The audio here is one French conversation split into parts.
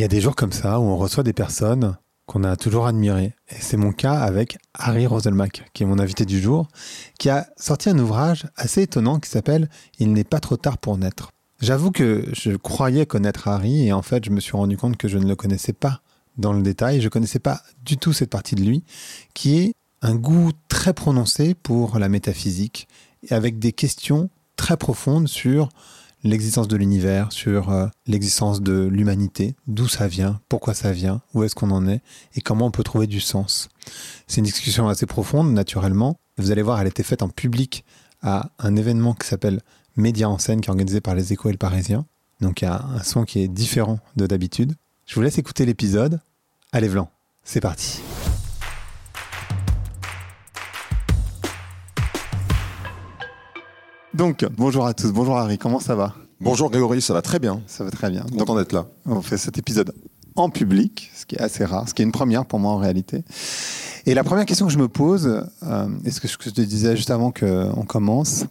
Il y a des jours comme ça où on reçoit des personnes qu'on a toujours admirées. Et c'est mon cas avec Harry Roselmack, qui est mon invité du jour, qui a sorti un ouvrage assez étonnant qui s'appelle Il n'est pas trop tard pour naître. J'avoue que je croyais connaître Harry et en fait je me suis rendu compte que je ne le connaissais pas dans le détail. Je ne connaissais pas du tout cette partie de lui qui est un goût très prononcé pour la métaphysique et avec des questions très profondes sur l'existence de l'univers, sur euh, l'existence de l'humanité, d'où ça vient, pourquoi ça vient, où est-ce qu'on en est et comment on peut trouver du sens. C'est une discussion assez profonde, naturellement. Vous allez voir, elle été faite en public à un événement qui s'appelle Média en scène, qui est organisé par les Échos et le Parisien. Donc il y a un son qui est différent de d'habitude. Je vous laisse écouter l'épisode. Allez, Vlan, c'est parti. Donc, bonjour à tous, bonjour Harry, comment ça va? Bonjour Grégory, ça va très bien. Ça va très bien. Content d'être là. On fait cet épisode en public, ce qui est assez rare, ce qui est une première pour moi en réalité. Et la première question que je me pose, euh, est ce que je te disais juste avant qu'on commence,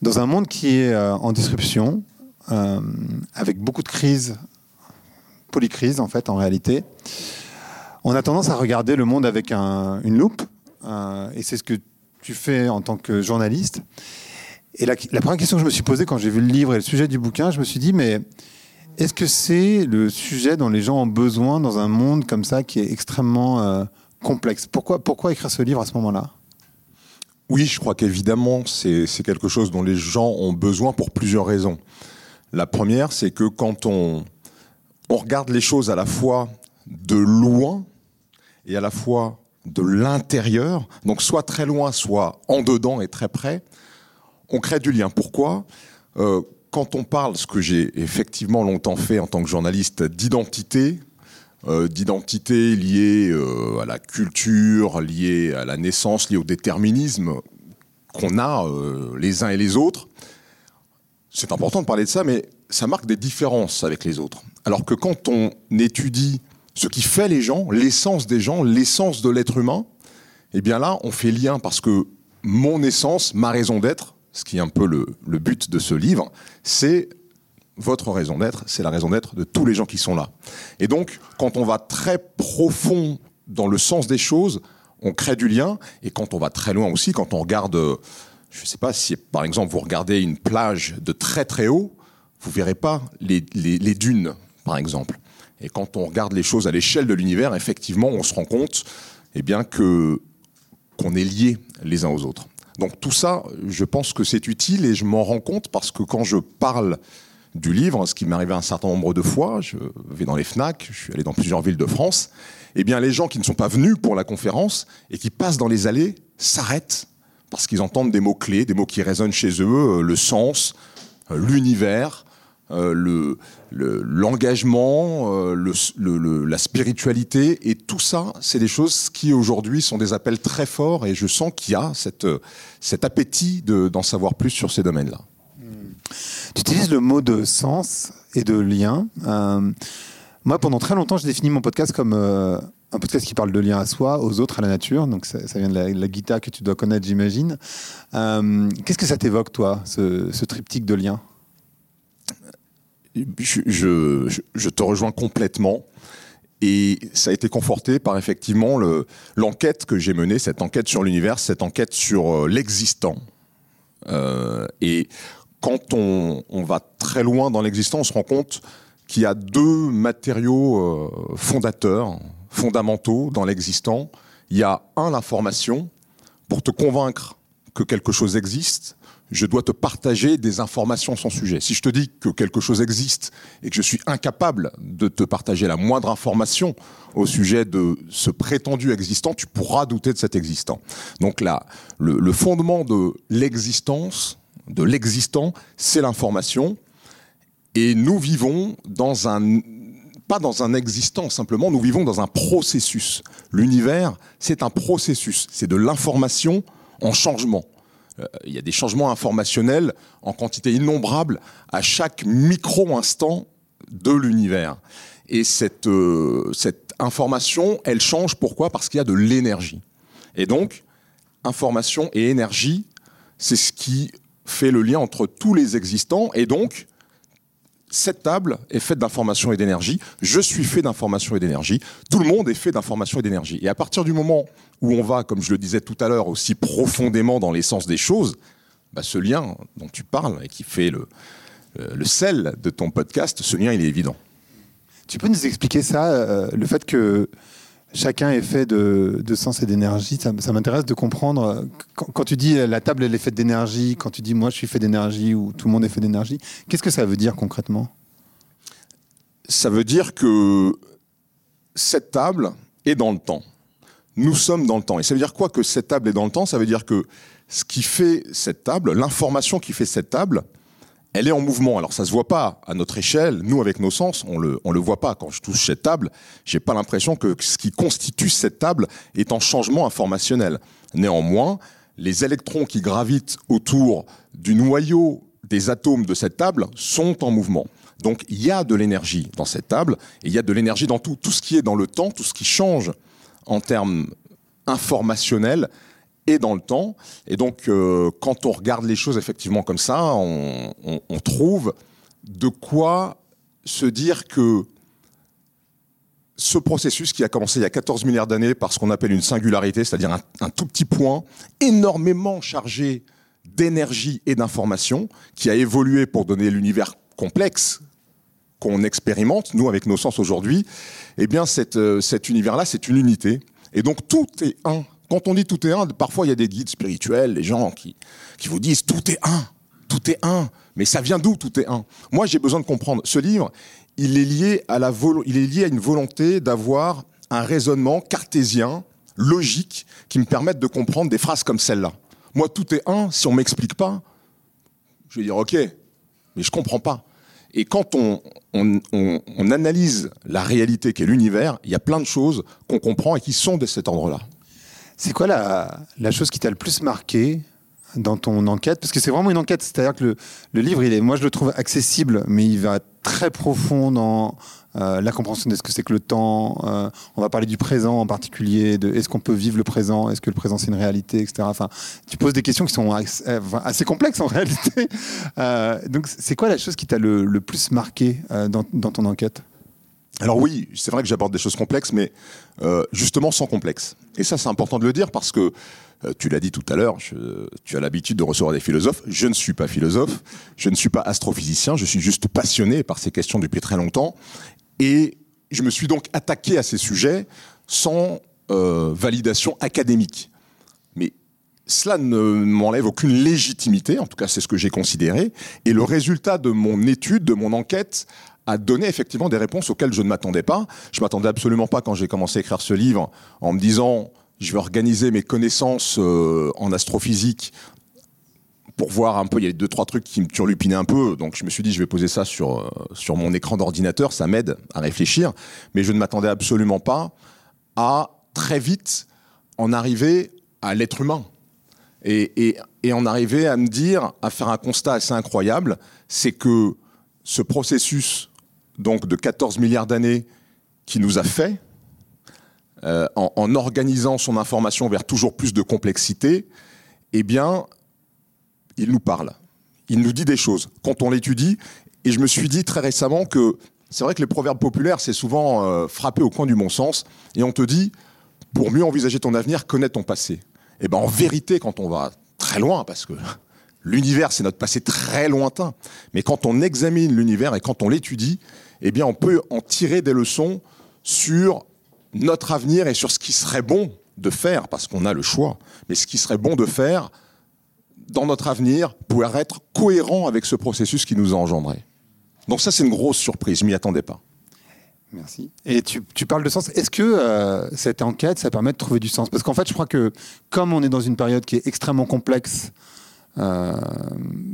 dans un monde qui est euh, en disruption, euh, avec beaucoup de crises, polycrises en fait en réalité, on a tendance à regarder le monde avec une loupe, et c'est ce que tu fais en tant que journaliste. Et la, première question que je me suis posée quand j'ai vu le livre et le sujet du bouquin, je me suis dit, mais est-ce que c'est le sujet dont les gens ont besoin dans un monde comme ça qui est extrêmement euh, complexe? Pourquoi, pourquoi écrire ce livre à ce moment-là? Oui, je crois qu'évidemment, c'est quelque chose dont les gens ont besoin pour plusieurs raisons. La première, c'est que quand on, on regarde les choses à la fois de loin et à la fois de l'intérieur, donc soit très loin, soit en dedans et très près, on crée du lien. Pourquoi? Euh, Quand on parle, ce que j'ai effectivement longtemps fait en tant que journaliste, d'identité, euh, d'identité liée euh, à la culture, liée à la naissance, liée au déterminisme qu'on a les uns et les autres, c'est important de parler de ça, mais ça marque des différences avec les autres. Alors que quand on étudie ce qui fait les gens, l'essence des gens, l'essence de l'être humain, eh bien là, on fait lien parce que mon essence, ma raison d'être, ce qui est un peu le, but de ce livre, c'est votre raison d'être, c'est la raison d'être de tous les gens qui sont là. Et donc, quand on va très profond dans le sens des choses, on crée du lien. Et quand on va très loin aussi, quand on regarde, je ne sais pas si par exemple vous regardez une plage de très très haut, vous verrez pas les, dunes, par exemple. Et quand on regarde les choses à l'échelle de l'univers, effectivement, on se rend compte, eh bien que qu'on est liés les uns aux autres. Donc tout ça, je pense que c'est utile et je m'en rends compte parce que quand je parle du livre, ce qui m'est arrivé un certain nombre de fois, je vais dans les FNAC, je suis allé dans plusieurs villes de France, eh bien les gens qui ne sont pas venus pour la conférence et qui passent dans les allées s'arrêtent parce qu'ils entendent des mots-clés, des mots qui résonnent chez eux, euh, le sens, euh, l'univers, euh, le, l'engagement, euh, la spiritualité, et tout ça, c'est des choses qui aujourd'hui sont des appels très forts, et je sens qu'il y a cette, cet appétit d'en savoir plus sur ces domaines-là. Hmm. Tu utilises le mot de sens et de lien. Euh, moi, pendant très longtemps, j'ai défini mon podcast comme un podcast qui parle de lien à soi, aux autres, à la nature. Donc, ça, vient de la, guitare que tu dois connaître, j'imagine. Qu'est-ce que ça t'évoque, toi, ce, triptyque de liens je, te rejoins complètement. Et ça a été conforté par effectivement l'enquête que j'ai menée, cette enquête sur l'univers, cette enquête sur euh, l'existant. Euh, et quand on, va très loin dans l'existant, on se rend compte qu'il y a deux matériaux euh, fondateurs, fondamentaux dans l'existant. Il y a un, l'information, pour te convaincre que quelque chose existe, je dois te partager des informations sans sujet. Si je te dis que quelque chose existe et que je suis incapable de te partager la moindre information au sujet de ce prétendu existant, tu pourras douter de cet existant. Donc là, le, fondement de l'existence, de l'existant, c'est l'information. Et nous vivons dans un pas dans un existant simplement, nous vivons dans un processus. L'univers, c'est un processus, c'est de l'information en changement. Euh, il y a des changements informationnels en quantité innombrable à chaque micro-instant de l'univers. Et cette, euh, cette information, elle change pourquoi? Parce qu'il y a de l'énergie. Et donc, information et énergie, c'est ce qui fait le lien entre tous les existants. Et donc, cette table est faite d'information et d'énergie. Je suis fait d'information et d'énergie. Tout le monde est fait d'information et d'énergie. Et à partir du moment où on va, comme je le disais tout à l'heure, aussi profondément dans l'essence des choses, bah, ce lien dont tu parles et qui fait le, le sel de ton podcast, ce lien, il est évident. Tu peux nous expliquer ça, euh, le fait que chacun est fait de, sens et d'énergie. Ça, m'intéresse de comprendre. Euh, quand, tu dis la table elle est faite d'énergie, quand tu dis moi je suis fait d'énergie ou tout le monde est fait d'énergie, qu'est-ce que ça veut dire concrètement? Ça veut dire que cette table est dans le temps. Nous sommes dans le temps. Et ça veut dire quoi que cette table est dans le temps? Ça veut dire que ce qui fait cette table, l'information qui fait cette table, elle est en mouvement. Alors ça se voit pas à notre échelle. Nous, avec nos sens, on le, le voit pas. Quand je touche cette table, j'ai pas l'impression que ce qui constitue cette table est en changement informationnel. Néanmoins, les électrons qui gravitent autour du noyau des atomes de cette table sont en mouvement. Donc il y a de l'énergie dans cette table, et il y a de l'énergie dans tout, tout ce qui est dans le temps, tout ce qui change en termes informationnels, et dans le temps. Et donc, euh, quand on regarde les choses effectivement comme ça, on, trouve de quoi se dire que ce processus qui a commencé il y a 14 milliards d'années par ce qu'on appelle une singularité, c'est-à-dire un, un, tout petit point énormément chargé d'énergie et d'information, qui a évolué pour donner l'univers complexe qu'on expérimente, nous, avec nos sens aujourd'hui, eh bien, cet, euh, cet univers-là, c'est une unité. Et donc, tout est un quand on dit tout est un, parfois il y a des guides spirituels, les gens qui, qui vous disent tout est un, tout est un. Mais ça vient d'où tout est un? Moi j'ai besoin de comprendre. Ce livre, il est lié à, la il est lié à une volonté d'avoir un raisonnement cartésien, logique, qui me permette de comprendre des phrases comme celle-là. Moi tout est un, si on m'explique pas, je vais dire ok, mais je comprends pas. Et quand on, on, on analyse la réalité qu'est l'univers, il y a plein de choses qu'on comprend et qui sont de cet ordre-là. C'est quoi la, chose qui t'a le plus marqué dans ton enquête? Parce que c'est vraiment une enquête, c'est-à-dire que le, livre, il est, moi je le trouve accessible, mais il va très profond dans euh, la compréhension de ce que c'est que le temps. Euh, on va parler du présent en particulier, de est-ce qu'on peut vivre le présent, est-ce que le présent c'est une réalité, etc. Enfin, tu poses des questions qui sont assez, complexes en réalité. Euh, donc, c'est quoi la chose qui t'a le, plus marqué dans, ton enquête? Alors oui, c'est vrai que j'aborde des choses complexes, mais euh, justement sans complexe. Et ça, c'est important de le dire parce que euh, tu l'as dit tout à l'heure, tu as l'habitude de recevoir des philosophes. Je ne suis pas philosophe, je ne suis pas astrophysicien, je suis juste passionné par ces questions depuis très longtemps. Et je me suis donc attaqué à ces sujets sans euh, validation académique. Cela ne m'enlève aucune légitimité, en tout cas c'est ce que j'ai considéré. Et le résultat de mon étude, de mon enquête, a donné effectivement des réponses auxquelles je ne m'attendais pas. Je m'attendais absolument pas quand j'ai commencé à écrire ce livre en me disant je vais organiser mes connaissances euh, en astrophysique pour voir un peu, il y a deux trois trucs qui me turlupinaient un peu, donc je me suis dit je vais poser ça sur euh, sur mon écran d'ordinateur, ça m'aide à réfléchir, mais je ne m'attendais absolument pas à très vite en arriver à l'être humain et, en arriver à me dire, à faire un constat assez incroyable, c'est que ce processus donc de 14 milliards d'années qui nous a fait, euh, en, organisant son information vers toujours plus de complexité, eh bien, il nous parle. Il nous dit des choses. Quand on l'étudie, et je me suis dit très récemment que c'est vrai que les proverbes populaires, c'est souvent euh, frappé au coin du bon sens, et on te dit, pour mieux envisager ton avenir, connais ton passé. Eh ben en vérité, quand on va très loin, parce que l'univers, c'est notre passé très lointain, mais quand on examine l'univers et quand on l'étudie, eh bien, on peut en tirer des leçons sur notre avenir et sur ce qui serait bon de faire, parce qu'on a le choix, mais ce qui serait bon de faire dans notre avenir pour être cohérent avec ce processus qui nous a engendré. Donc ça, c'est une grosse surprise, je m'y attendais pas. Merci. Et tu, parles de sens. Est-ce que euh, cette enquête, ça permet de trouver du sens? Parce qu'en fait, je crois que comme on est dans une période qui est extrêmement complexe, euh,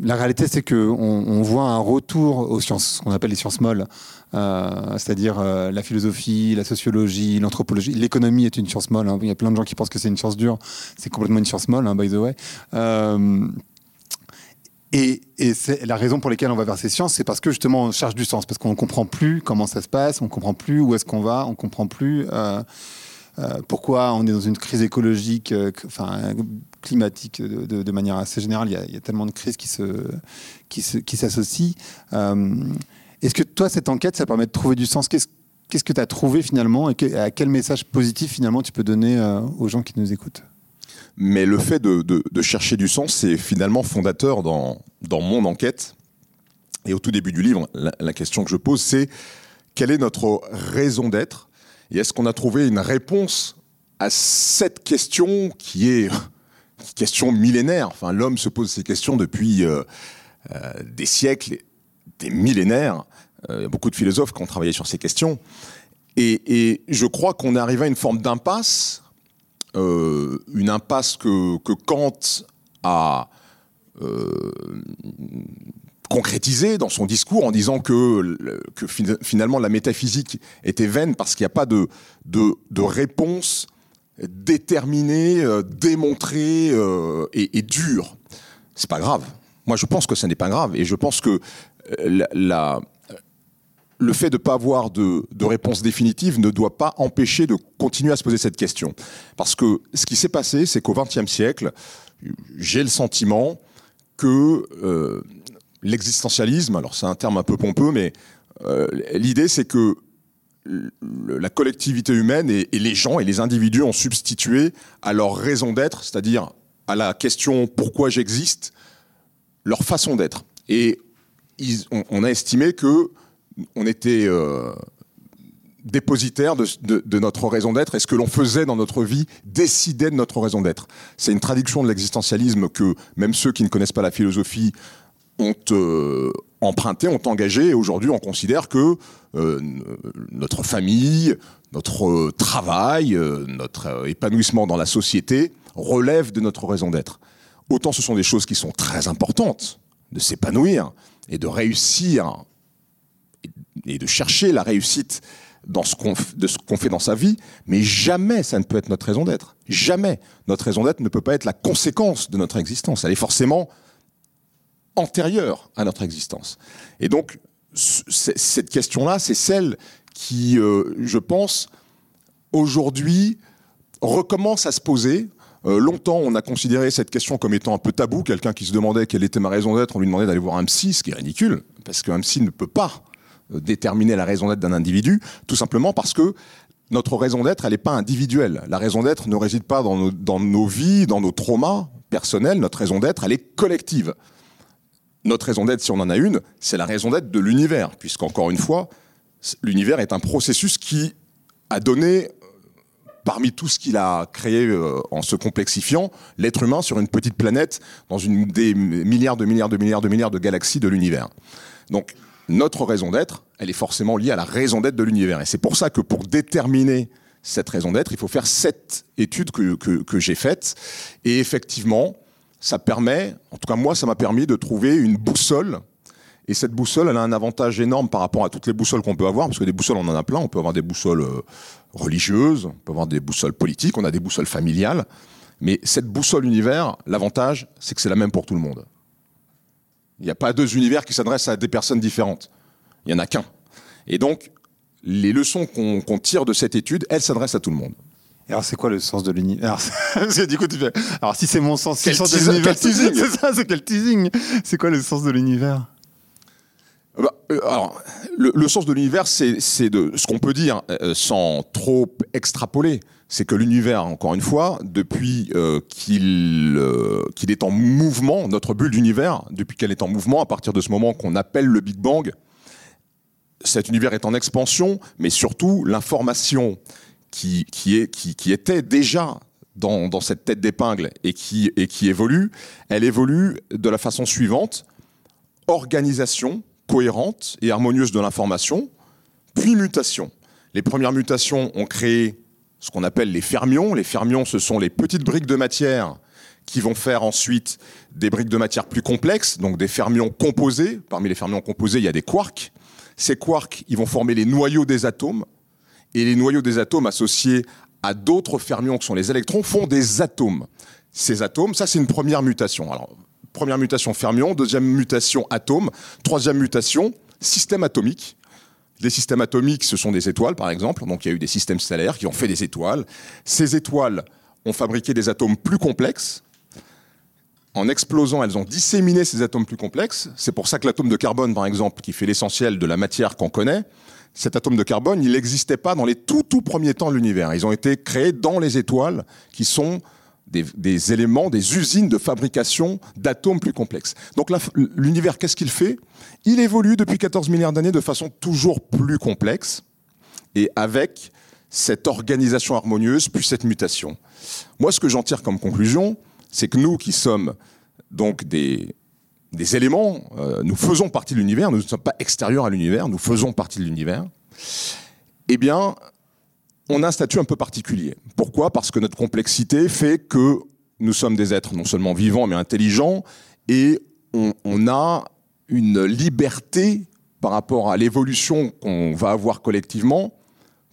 la réalité, c'est qu'on on voit un retour aux sciences, ce qu'on appelle les sciences molles, euh, c'est-à-dire la philosophie, la sociologie, l'anthropologie. L'économie est une science molle. Hein. Il y a plein de gens qui pensent que c'est une science dure. C'est complètement une science molle, hein, by the way. Et, c'est la raison pour laquelle on va vers ces sciences, c'est parce que justement on cherche du sens, parce qu'on ne comprend plus comment ça se passe, on ne comprend plus où est-ce qu'on va, on ne comprend plus pourquoi on est dans une crise écologique, enfin climatique de, manière assez générale. Il y, a, tellement de crises qui se qui s'associent. Euh, Est-ce que toi, cette enquête, ça permet de trouver du sens? Qu'est-ce qu'est-ce que tu as trouvé finalement et à quel message positif finalement tu peux donner euh, aux gens qui nous écoutent? Mais le fait de, chercher du sens, c'est finalement fondateur dans, dans mon enquête. Et au tout début du livre, la, question que je pose, c'est quelle est notre raison d'être? Et est-ce qu'on a trouvé une réponse à cette question qui est une question millénaire? Enfin, l'homme se pose ces questions depuis euh, euh, des siècles, des millénaires. Euh, il y a beaucoup de philosophes qui ont travaillé sur ces questions. Et, je crois qu'on est arrivé à une forme d'impasse, euh, une impasse que, Kant a euh, concrétisée dans son discours en disant que, finalement la métaphysique était vaine parce qu'il n'y a pas de, réponse déterminée, démontrée et, et dure. C'est pas grave. Moi, je pense que ce n'est pas grave. Et je pense que la le fait de ne pas avoir de, réponse définitive ne doit pas empêcher de continuer à se poser cette question. Parce que ce qui s'est passé, c'est qu'au XXe siècle, j'ai le sentiment que euh, l'existentialisme, alors c'est un terme un peu pompeux, mais euh, l'idée c'est que la collectivité humaine et, les gens et les individus ont substitué à leur raison d'être, c'est-à-dire à la question pourquoi j'existe, leur façon d'être. Et on, a estimé que on était euh, dépositaire de, notre raison d'être et ce que l'on faisait dans notre vie décidait de notre raison d'être. C'est une traduction de l'existentialisme que même ceux qui ne connaissent pas la philosophie ont euh, emprunté, ont engagé, et aujourd'hui on considère que euh, notre famille, notre travail, notre épanouissement dans la société relève de notre raison d'être. Autant ce sont des choses qui sont très importantes, de s'épanouir et de réussir et de chercher la réussite de ce qu'on fait dans sa vie, mais jamais ça ne peut être notre raison d'être. Jamais notre raison d'être ne peut pas être la conséquence de notre existence. Elle est forcément antérieure à notre existence. Et donc cette question-là, c'est celle qui, euh, je pense, aujourd'hui recommence à se poser. Euh, longtemps, on a considéré cette question comme étant un peu tabou. Quelqu'un qui se demandait quelle était ma raison d'être, on lui demandait d'aller voir un psy, ce qui est ridicule, parce qu'un psy ne peut pas déterminer la raison d'être d'un individu, tout simplement parce que notre raison d'être, elle n'est pas individuelle. La raison d'être ne réside pas dans nos, vies, dans nos traumas personnels. Notre raison d'être, elle est collective. Notre raison d'être, si on en a une, c'est la raison d'être de l'univers, puisqu'encore une fois, l'univers est un processus qui a donné, parmi tout ce qu'il a créé euh, en se complexifiant, l'être humain sur une petite planète dans une des milliards de milliards de milliards de milliards de galaxies de l'univers. Donc, notre raison d'être, elle est forcément liée à la raison d'être de l'univers. Et c'est pour ça que pour déterminer cette raison d'être, il faut faire cette étude que, que, j'ai faite. Et effectivement, ça permet, en tout cas moi, ça m'a permis de trouver une boussole. Et cette boussole, elle a un avantage énorme par rapport à toutes les boussoles qu'on peut avoir, parce que des boussoles, on en a plein. On peut avoir des boussoles euh, religieuses, on peut avoir des boussoles politiques, on a des boussoles familiales. Mais cette boussole univers, l'avantage, c'est que c'est la même pour tout le monde. Il n'y a pas deux univers qui s'adressent à des personnes différentes. Il n'y en a qu'un. Et donc, les leçons qu'on tire de cette étude, elles s'adressent à tout le monde. alors, c'est quoi le sens de l'univers Alors, si c'est mon sens, c'est sens de l'univers. C'est ça, c'est quel teasing C'est quoi le sens de l'univers? Bah, euh, alors, le, sens de l'univers, c'est de ce qu'on peut dire euh, sans trop extrapoler c'est que l'univers, encore une fois, depuis euh, euh, qu'il est en mouvement, notre bulle d'univers, depuis qu'elle est en mouvement, à partir de ce moment qu'on appelle le Big Bang, cet univers est en expansion, mais surtout l'information qui, qui, qui, était déjà dans, dans cette tête d'épingle et qui, et qui évolue, elle évolue de la façon suivante, organisation cohérente et harmonieuse de l'information, puis mutation. Les premières mutations ont créé ce qu'on appelle les fermions. Les fermions, ce sont les petites briques de matière qui vont faire ensuite des briques de matière plus complexes, donc des fermions composés. Parmi les fermions composés, il y a des quarks. Ces quarks, ils vont former les noyaux des atomes. Et les noyaux des atomes associés à d'autres fermions qui sont les électrons font des atomes. Ces atomes, ça c'est une première mutation. Alors, première mutation fermion, deuxième mutation atome, troisième mutation système atomique. Les systèmes atomiques, ce sont des étoiles, par exemple. Donc il y a eu des systèmes stellaires qui ont fait des étoiles. Ces étoiles ont fabriqué des atomes plus complexes. en explosant, elles ont disséminé ces atomes plus complexes. C'est pour ça que l'atome de carbone, par exemple, qui fait l'essentiel de la matière qu'on connaît, cet atome de carbone, il n'existait pas dans les tout tout premiers temps de l'univers. Ils ont été créés dans les étoiles, qui sont des, éléments, des usines de fabrication d'atomes plus complexes. Donc l'univers, qu'est-ce qu'il fait? Il évolue depuis 14 milliards d'années de façon toujours plus complexe et avec cette organisation harmonieuse puis cette mutation. Moi, ce que j'en tire comme conclusion, c'est que nous qui sommes donc des, éléments, euh, nous faisons partie de l'univers, nous ne sommes pas extérieurs à l'univers, nous faisons partie de l'univers, eh bien, on a un statut un peu particulier. Pourquoi? Parce que notre complexité fait que nous sommes des êtres non seulement vivants, mais intelligents, et on, a une liberté par rapport à l'évolution qu'on va avoir collectivement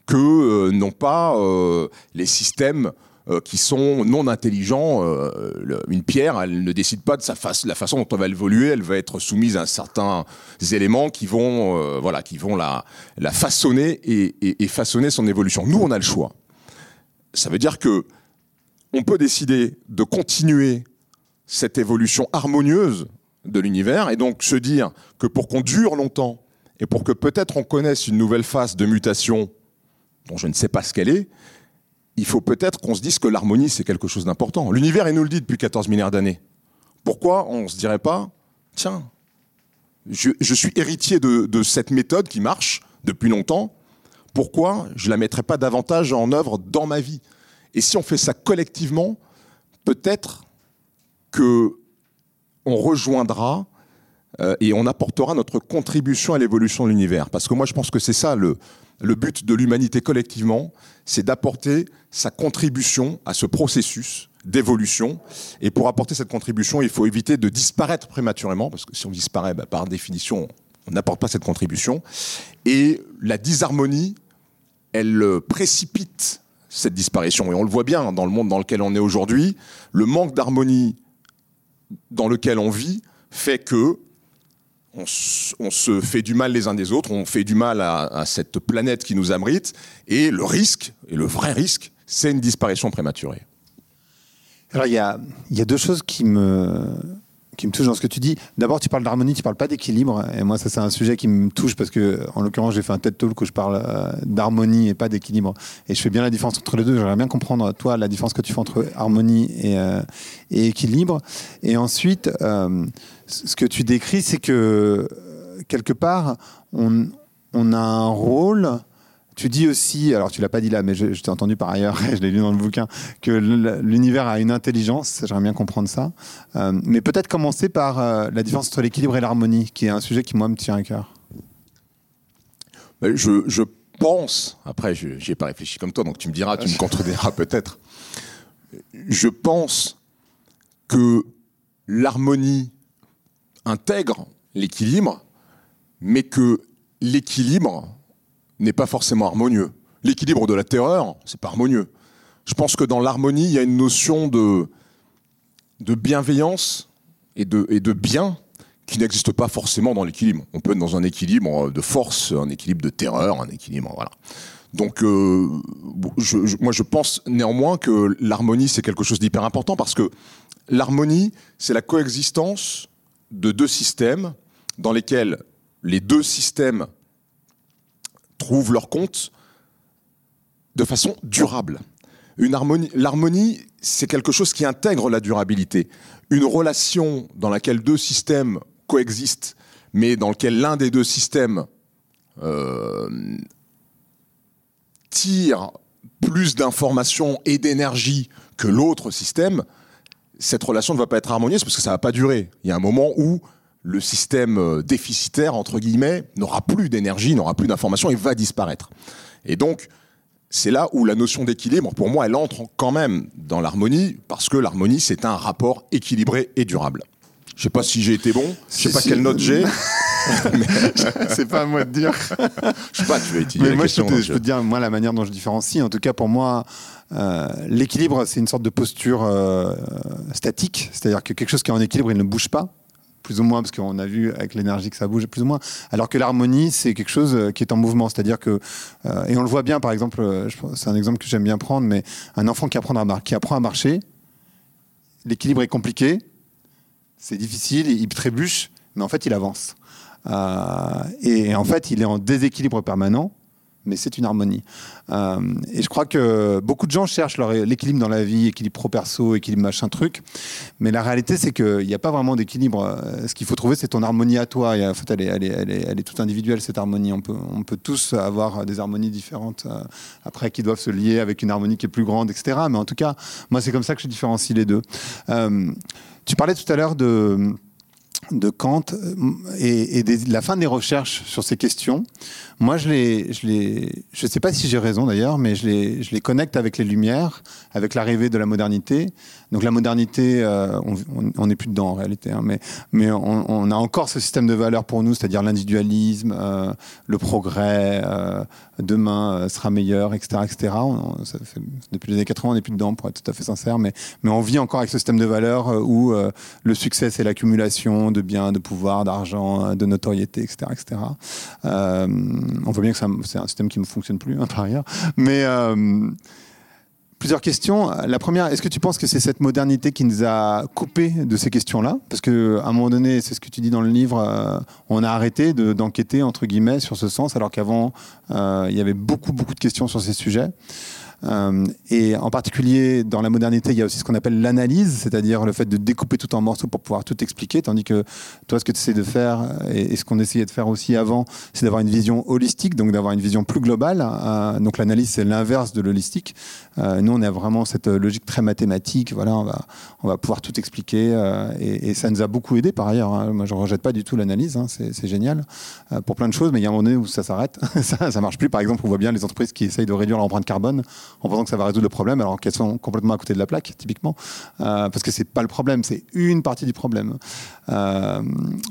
que euh, n'ont pas euh, les systèmes euh, qui sont non intelligents. Euh, une pierre, elle ne décide pas de sa face, la façon dont elle va évoluer. Elle va être soumise à certains éléments qui vont, euh, voilà, qui vont la, façonner et, façonner son évolution. Nous, on a le choix. Ça veut dire que on peut décider de continuer cette évolution harmonieuse de l'univers et donc se dire que pour qu'on dure longtemps et pour que peut-être on connaisse une nouvelle phase de mutation dont je ne sais pas ce qu'elle est, il faut peut-être qu'on se dise que l'harmonie, c'est quelque chose d'important. L'univers, il nous le dit depuis 14 milliards d'années. Pourquoi on ne se dirait pas, tiens, je, suis héritier de, cette méthode qui marche depuis longtemps, pourquoi je ne la mettrais pas davantage en œuvre dans ma vie? Et si on fait ça collectivement, peut-être que on rejoindra euh, et on apportera notre contribution à l'évolution de l'univers. Parce que moi, je pense que c'est ça le, le but de l'humanité collectivement, c'est d'apporter sa contribution à ce processus d'évolution. Et pour apporter cette contribution, il faut éviter de disparaître prématurément, parce que si on disparaît, bah, par définition, on n'apporte pas cette contribution. Et la disharmonie, elle précipite cette disparition. Et on le voit bien dans le monde dans lequel on est aujourd'hui, le manque d'harmonie dans lequel on vit fait que on, se fait du mal les uns des autres, on fait du mal à, cette planète qui nous abrite, et le risque, et le vrai risque, c'est une disparition prématurée. Alors il y a, deux choses qui me, qui me touchent dans ce que tu dis. D'abord, tu parles d'harmonie, tu parles pas d'équilibre. Et moi, ça, c'est un sujet qui me touche parce que, en l'occurrence, j'ai fait un TED Talk où je parle euh, d'harmonie et pas d'équilibre. Et je fais bien la différence entre les deux. J'aimerais bien comprendre, toi, la différence que tu fais entre harmonie et, euh, équilibre. Et ensuite, euh, ce que tu décris, c'est que, quelque part, on, on a un rôle tu dis aussi, alors tu l'as pas dit là, mais je, t'ai entendu par ailleurs, je l'ai lu dans le bouquin, que l'univers a une intelligence. J'aimerais bien comprendre ça. Euh, mais peut-être commencer par euh, la différence entre l'équilibre et l'harmonie, qui est un sujet qui moi me tient à cœur. Je, je pense, après je n'y ai pas réfléchi comme toi, donc tu me diras, tu me contrediras peut-être. Je pense que l'harmonie intègre l'équilibre, mais que l'équilibre n'est pas forcément harmonieux. L'équilibre de la terreur, c'est pas harmonieux. Je pense que dans l'harmonie, il y a une notion de, de bienveillance et de, et de bien qui n'existe pas forcément dans l'équilibre. On peut être dans un équilibre de force, un équilibre de terreur, un équilibre, voilà. Donc, euh, moi, je pense néanmoins que l'harmonie, c'est quelque chose d'hyper important parce que l'harmonie, c'est la coexistence de deux systèmes dans lesquels les deux systèmes trouvent leur compte de façon durable. L'harmonie, c'est quelque chose qui intègre la durabilité. Une relation dans laquelle deux systèmes coexistent, mais dans laquelle l'un des deux systèmes euh, tire plus d'informations et d'énergie que l'autre système, cette relation ne va pas être harmonieuse parce que ça ne va pas durer. Il y a un moment où le système euh, déficitaire, entre guillemets, n'aura plus d'énergie, n'aura plus d'informations et va disparaître. Et donc, c'est là où la notion d'équilibre, pour moi, elle entre quand même dans l'harmonie, parce que l'harmonie, c'est un rapport équilibré et durable. Je sais pas si j'ai été bon, je sais pas quelle note j'ai. c'est pas à moi de dire. je sais pas, tu vas étudier mais moi, je, peux, te dire, moi, la manière dont je différencie, en tout cas pour moi, euh, l'équilibre, c'est une sorte de posture euh, statique, c'est-à-dire que quelque chose qui est en équilibre, il ne bouge pas plus ou moins, parce qu'on a vu avec l'énergie que ça bouge plus ou moins. Alors que l'harmonie, c'est quelque chose euh, qui est en mouvement. C'est-à-dire que, euh, et on le voit bien, par exemple, euh, c'est un exemple que j'aime bien prendre, mais un enfant qui apprend à, qui apprend à marcher, l'équilibre est compliqué, c'est difficile, il trébuche, mais en fait, il avance. et en fait, il est en déséquilibre permanent mais c'est une harmonie. Euh, et je crois que beaucoup de gens cherchent l'équilibre dans la vie, équilibre pro-perso, équilibre machin truc, mais la réalité c'est qu'il n'y a pas vraiment d'équilibre. Euh, ce qu'il faut trouver c'est ton harmonie à toi, et en fait elle est, elle, est, elle, toute individuelle cette harmonie, on peut, on peut tous avoir des harmonies différentes euh, après qui doivent se lier avec une harmonie qui est plus grande, etc. Mais en tout cas, moi c'est comme ça que je différencie les deux. tu parlais tout à l'heure de de Kant et, de la fin des recherches sur ces questions. Moi, je les, je les, je sais pas si j'ai raison d'ailleurs, mais je les, je les connecte avec les Lumières, avec l'arrivée de la modernité. Donc la modernité, euh, on n'est plus dedans en réalité, hein, mais, mais on, a encore ce système de valeurs pour nous, c'est-à-dire l'individualisme, euh, le progrès, euh, demain sera meilleur, etc., etc. depuis les années 80, on n'est plus dedans, pour être tout à fait sincère, mais, mais on vit encore avec ce système de valeurs où le succès, c'est l'accumulation de biens, de pouvoir, d'argent, de notoriété, etc., etc on voit bien que c'est un, système qui ne fonctionne plus, hein, par ailleurs. Mais euh, plusieurs questions. La première, est-ce que tu penses que c'est cette modernité qui nous a coupé de ces questions-là? Parce qu'à un moment donné, c'est ce que tu dis dans le livre, euh, on a arrêté d'enquêter, entre guillemets, sur ce sens, alors qu'avant, euh, il y avait beaucoup, beaucoup de questions sur ces sujets. Euh, et en particulier, dans la modernité, il y a aussi ce qu'on appelle l'analyse, c'est-à-dire le fait de découper tout en morceaux pour pouvoir tout expliquer, tandis que toi, ce que tu essaies de faire, et, ce qu'on essayait de faire aussi avant, c'est d'avoir une vision holistique, donc d'avoir une vision plus globale. Euh, donc l'analyse, c'est l'inverse de l'holistique. Euh, nous, on a vraiment cette logique très mathématique, voilà, on va, pouvoir tout expliquer, et, ça nous a beaucoup aidé par ailleurs. Hein. Moi, je ne rejette pas du tout l'analyse, hein. c'est génial pour plein de choses, mais il y a un moment donné où ça s'arrête, ça, ça marche plus. Par exemple, on voit bien les entreprises qui essayent de réduire l'empreinte carbone en pensant que ça va résoudre le problème alors qu'elles sont complètement à côté de la plaque, typiquement. Euh, parce que c'est pas le problème, c'est une partie du problème. Euh,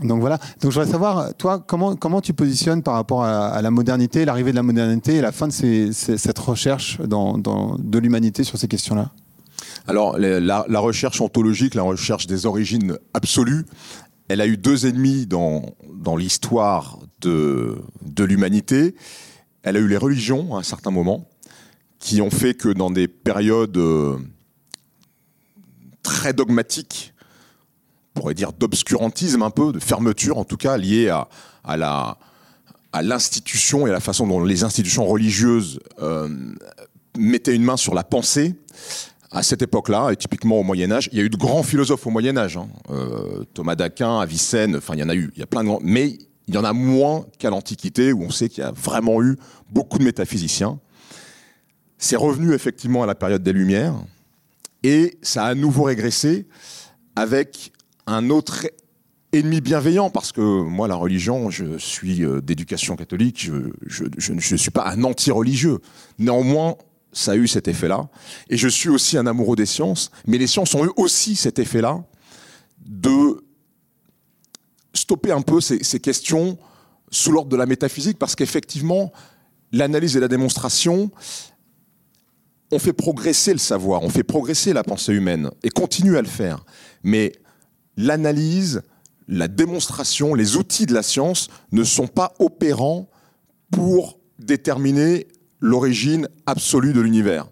donc voilà. Donc je voudrais savoir, toi, comment, tu positionnes par rapport à, la modernité, l'arrivée de la modernité et la fin de cette recherche de l'humanité sur ces questions-là? Alors, la, recherche ontologique, la recherche des origines absolues, elle a eu deux ennemis dans, l'histoire de l'humanité. Elle a eu les religions à un certain moment, qui ont fait que dans des périodes euh, très dogmatiques, on pourrait dire d'obscurantisme un peu, de fermeture en tout cas, liée à, la à l'institution et à la façon dont les institutions religieuses euh, mettaient une main sur la pensée, à cette époque-là, et typiquement au Moyen Âge, il y a eu de grands philosophes au Moyen Âge, hein. euh, Thomas d'Aquin, Avicenne, enfin il y en a eu, il y a plein de grands, mais il y en a moins qu'à l'Antiquité où on sait qu'il y a vraiment eu beaucoup de métaphysiciens. C'est revenu effectivement à la période des Lumières et ça a à nouveau régressé avec un autre ennemi bienveillant parce que moi la religion je suis euh, d'éducation catholique je, ne suis pas un anti-religieux. Néanmoins ça a eu cet effet-là et je suis aussi un amoureux des sciences mais les sciences ont eu aussi cet effet-là de stopper un peu ces, ces questions sous l'ordre de la métaphysique parce qu'effectivement l'analyse et la démonstration on fait progresser le savoir, on fait progresser la pensée humaine et continue à le faire. Mais l'analyse, la démonstration, les outils de la science ne sont pas opérants pour déterminer l'origine absolue de l'univers.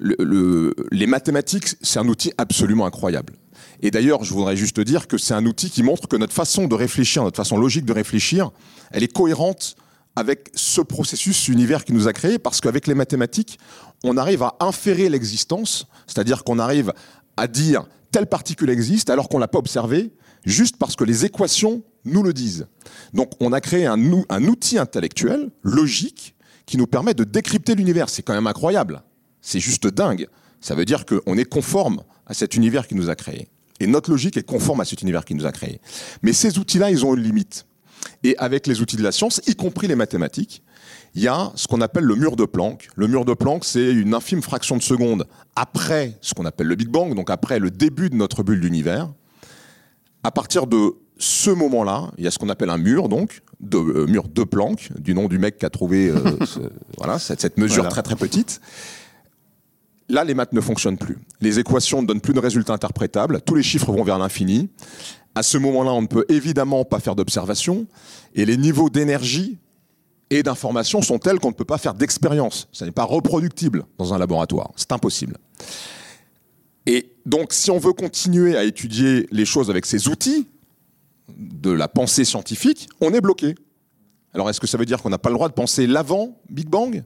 les mathématiques, c'est un outil absolument incroyable. Et d'ailleurs, je voudrais juste dire que c'est un outil qui montre que notre façon de réfléchir, notre façon logique de réfléchir, elle est cohérente avec ce processus univers qui nous a créé, parce qu'avec les mathématiques, on arrive à inférer l'existence, c'est-à-dire qu'on arrive à dire telle particule existe alors qu'on ne l'a pas observée, juste parce que les équations nous le disent. Donc on a créé un, outil intellectuel, logique, qui nous permet de décrypter l'univers. C'est quand même incroyable. C'est juste dingue. Ça veut dire qu'on est conforme à cet univers qui nous a créé. Et notre logique est conforme à cet univers qui nous a créé. Mais ces outils-là, ils ont une limite. Et avec les outils de la science, y compris les mathématiques, il y a ce qu'on appelle le mur de Planck. Le mur de Planck, c'est une infime fraction de seconde après ce qu'on appelle le Big Bang, donc après le début de notre bulle d'univers. À partir de ce moment-là, il y a ce qu'on appelle un mur, donc, de, euh, mur de Planck, du nom du mec qui a trouvé euh, voilà, cette, mesure très très petite. Là, les maths ne fonctionnent plus. Les équations ne donnent plus de résultats interprétables. Tous les chiffres vont vers l'infini. À ce moment-là, on ne peut évidemment pas faire d'observation. Et les niveaux d'énergie et d'information sont telles qu'on ne peut pas faire d'expérience. Ça n'est pas reproductible dans un laboratoire. C'est impossible. Et donc, si on veut continuer à étudier les choses avec ces outils de la pensée scientifique, on est bloqué. Alors, est-ce que ça veut dire qu'on n'a pas le droit de penser l'avant Big Bang?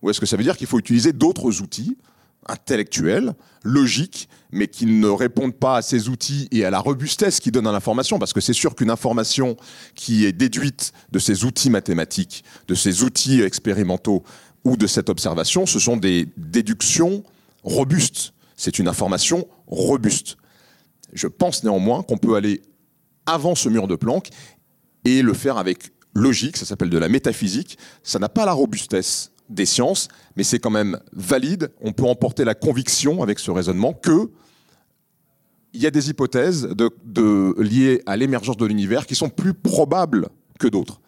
Ou est-ce que ça veut dire qu'il faut utiliser d'autres outils? Intellectuels, logiques, mais qui ne répondent pas à ces outils et à la robustesse qui donne à l'information Parce que c'est sûr qu'une information qui est déduite de ces outils mathématiques, de ces outils expérimentaux ou de cette observation, ce sont des déductions robustes. C'est une information robuste. Je pense néanmoins qu'on peut aller avant ce mur de Planck et le faire avec logique, ça s'appelle de la métaphysique. Ça n'a pas la robustesse des sciences, mais c'est quand même valide. On peut emporter la conviction avec ce raisonnement que il y a des hypothèses liées à l'émergence de l'univers qui sont plus probables que d'autres.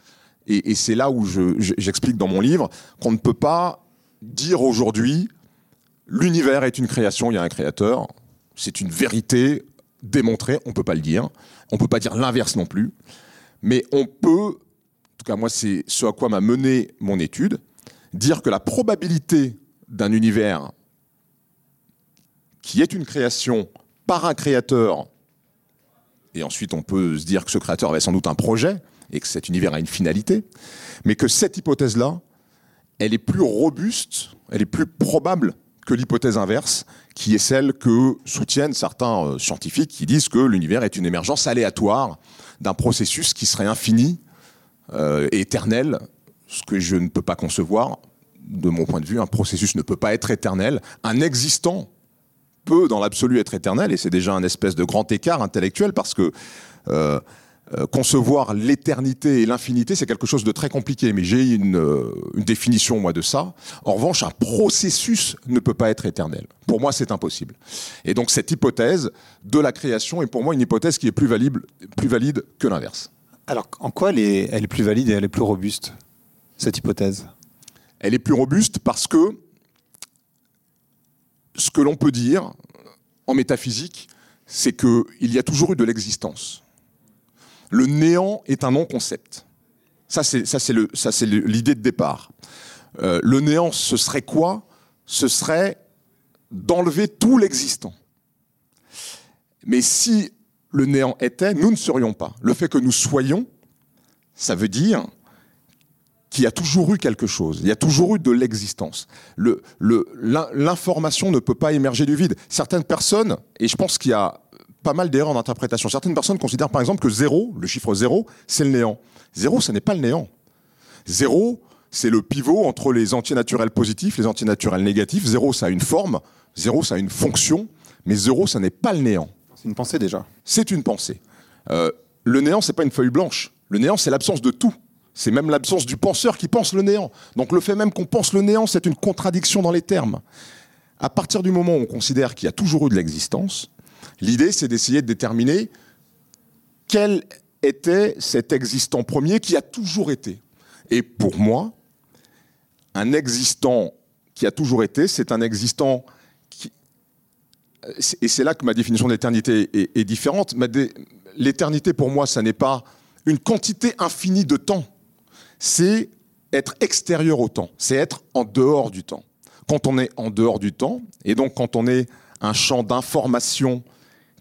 Et, c'est là où j'explique dans mon livre qu'on ne peut pas dire aujourd'hui l'univers est une création, il y a un créateur. C'est une vérité démontrée, on ne peut pas le dire. On ne peut pas dire l'inverse non plus. Mais on peut, en tout cas moi c'est ce à quoi m'a mené mon étude, dire que la probabilité d'un univers qui est une création par un créateur, et ensuite on peut se dire que ce créateur avait sans doute un projet, et que cet univers a une finalité, mais que cette hypothèse-là, elle est plus robuste, elle est plus probable que l'hypothèse inverse, qui est celle que soutiennent certains euh, scientifiques qui disent que l'univers est une émergence aléatoire d'un processus qui serait infini euh, et éternel, ce que je ne peux pas concevoir. De mon point de vue, un processus ne peut pas être éternel. Un existant peut, dans l'absolu, être éternel, et c'est déjà un espèce de grand écart intellectuel parce que euh, euh, concevoir l'éternité et l'infinité, c'est quelque chose de très compliqué, mais j'ai une, euh, une, définition, moi, de ça. En revanche, un processus ne peut pas être éternel. Pour moi, c'est impossible. Et donc, cette hypothèse de la création est pour moi une hypothèse qui est plus valide, plus valide que l'inverse. Alors, en quoi elle est, elle est plus valide et elle est plus robuste, cette hypothèse Elle est plus robuste parce que ce que l'on peut dire en métaphysique, c'est qu'il y a toujours eu de l'existence le néant est un non-concept. Ça, c'est l'idée de départ. Euh, le néant, ce serait quoi? Ce serait d'enlever tout l'existant. Mais si le néant était, nous ne serions pas. Le fait que nous soyons, ça veut dire qu'il y a toujours eu quelque chose, il y a toujours eu de l'existence. L'information ne peut pas émerger du vide. Certaines personnes, et je pense qu'il y a pas mal d'erreurs d'interprétation. Certaines personnes considèrent par exemple que zéro, le chiffre zéro, c'est le néant. Zéro, ce n'est pas le néant. Zéro, c'est le pivot entre les entiers naturels positifs, les entiers naturels négatifs. Zéro, ça a une forme. Zéro, ça a une fonction. Mais zéro, ça n'est pas le néant. C'est une pensée déjà. C'est une pensée. Euh, le néant, c'est pas une feuille blanche. Le néant, c'est l'absence de tout. C'est même l'absence du penseur qui pense le néant. Donc le fait même qu'on pense le néant, c'est une contradiction dans les termes. À partir du moment où on considère qu'il y a toujours eu de l'existence, L'idée, c'est d'essayer de déterminer quel était cet existant premier qui a toujours été. Et pour moi, un existant qui a toujours été, c'est un existant qui... Et c'est là que ma définition d'éternité est, différente. L'éternité, pour moi, ça n'est pas une quantité infinie de temps. C'est être extérieur au temps. C'est être en dehors du temps. Quand on est en dehors du temps, et donc quand on est un champ d'information